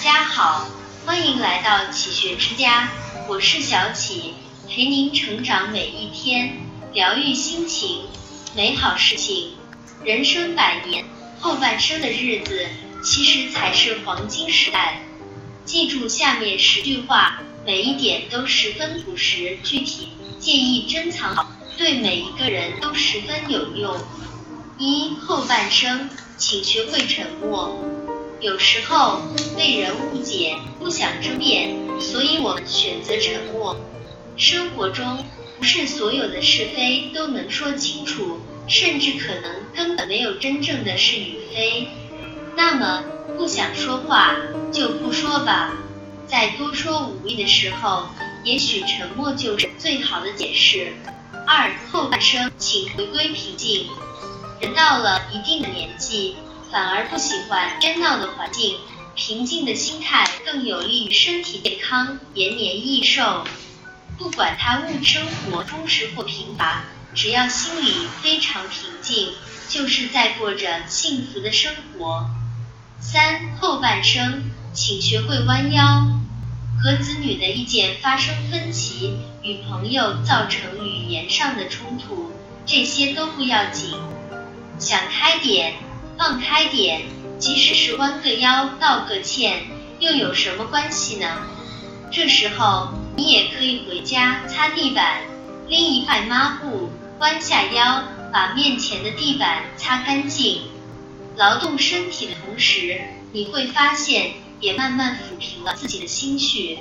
家好，欢迎来到启学之家，我是小启，陪您成长每一天，疗愈心情，美好事情。人生百年，后半生的日子，其实才是黄金时代。记住下面十句话，每一点都十分朴实具体，建议珍藏好，对每一个人都十分有用。一后半生，请学会沉默。有时候被人误解，不想争辩，所以我们选择沉默。生活中不是所有的是非都能说清楚，甚至可能根本没有真正的是与非。那么不想说话就不说吧，在多说无益的时候，也许沉默就是最好的解释。二后半生，请回归平静。人到了一定的年纪。反而不喜欢喧闹的环境，平静的心态更有利于身体健康、延年益寿。不管他物生活充实或贫乏，只要心里非常平静，就是在过着幸福的生活。三后半生，请学会弯腰。和子女的意见发生分歧，与朋友造成语言上的冲突，这些都不要紧，想开点。放开点，即使是弯个腰、道个歉，又有什么关系呢？这时候你也可以回家擦地板，拎一块抹布，弯下腰，把面前的地板擦干净。劳动身体的同时，你会发现也慢慢抚平了自己的心绪，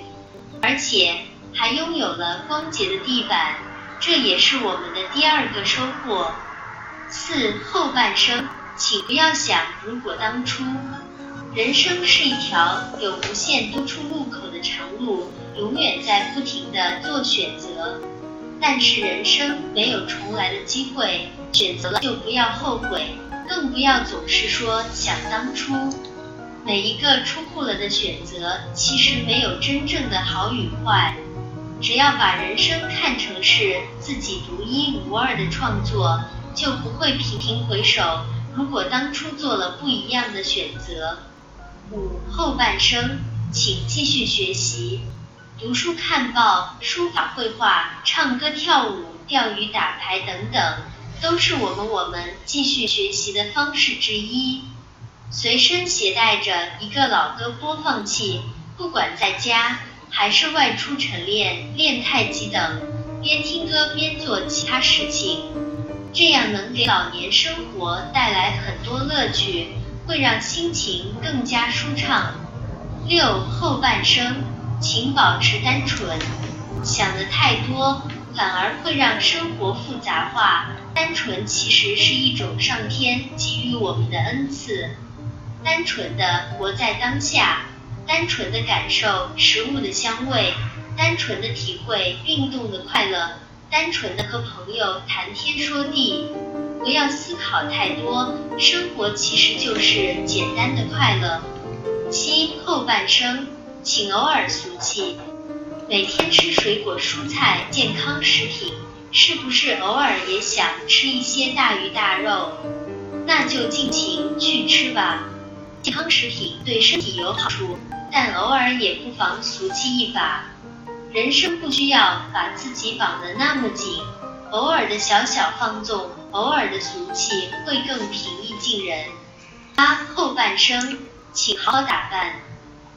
而且还拥有了光洁的地板，这也是我们的第二个收获。四后半生。请不要想，如果当初，人生是一条有无限多出路口的长路，永远在不停的做选择。但是人生没有重来的机会，选择了就不要后悔，更不要总是说想当初。每一个出库了的选择，其实没有真正的好与坏。只要把人生看成是自己独一无二的创作，就不会频频回首。如果当初做了不一样的选择，五后半生，请继续学习，读书、看报、书法、绘画、唱歌、跳舞、钓鱼、打牌等等，都是我们我们继续学习的方式之一。随身携带着一个老歌播放器，不管在家还是外出晨练、练太极等，边听歌边做其他事情。这样能给老年生活带来很多乐趣，会让心情更加舒畅。六后半生，请保持单纯，想的太多反而会让生活复杂化。单纯其实是一种上天给予我们的恩赐，单纯的活在当下，单纯的感受食物的香味，单纯的体会运动的快乐。单纯的和朋友谈天说地，不要思考太多，生活其实就是简单的快乐。七后半生，请偶尔俗气，每天吃水果蔬菜健康食品，是不是偶尔也想吃一些大鱼大肉？那就尽情去吃吧，健康食品对身体有好处，但偶尔也不妨俗气一把。人生不需要把自己绑得那么紧，偶尔的小小放纵，偶尔的俗气会更平易近人。八后半生，请好好打扮，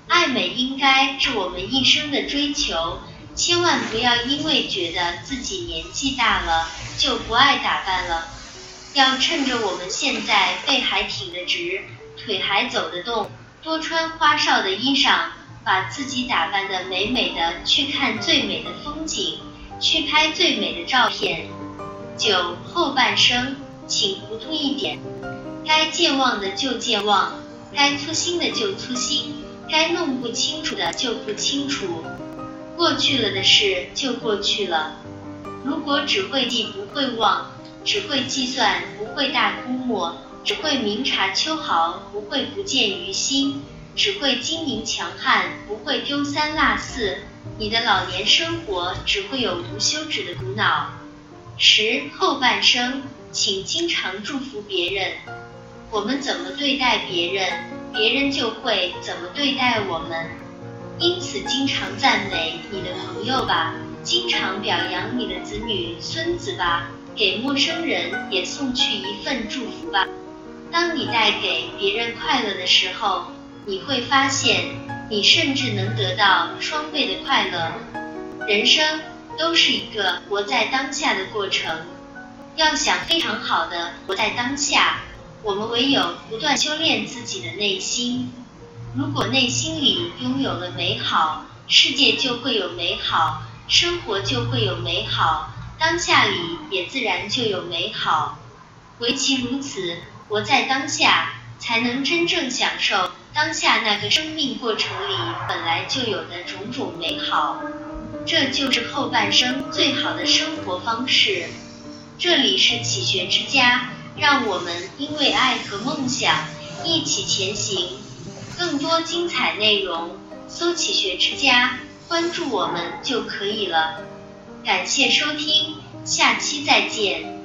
爱美应该是我们一生的追求，千万不要因为觉得自己年纪大了就不爱打扮了，要趁着我们现在背还挺得直，腿还走得动，多穿花哨的衣裳。把自己打扮的美美的，去看最美的风景，去拍最美的照片。九后半生，请糊涂一点，该健忘的就健忘，该粗心的就粗心，该弄不清楚的就不清楚。过去了的事就过去了。如果只会记不会忘，只会计算不会大估摸，只会明察秋毫不会不见于心。只会精明强悍，不会丢三落四。你的老年生活只会有无休止的苦恼。十后半生，请经常祝福别人。我们怎么对待别人，别人就会怎么对待我们。因此，经常赞美你的朋友吧，经常表扬你的子女、孙子吧，给陌生人也送去一份祝福吧。当你带给别人快乐的时候，你会发现，你甚至能得到双倍的快乐。人生都是一个活在当下的过程，要想非常好的活在当下，我们唯有不断修炼自己的内心。如果内心里拥有了美好，世界就会有美好，生活就会有美好，当下里也自然就有美好。唯其如此。活在当下，才能真正享受当下那个生命过程里本来就有的种种美好。这就是后半生最好的生活方式。这里是启学之家，让我们因为爱和梦想一起前行。更多精彩内容，搜“启学之家”，关注我们就可以了。感谢收听，下期再见。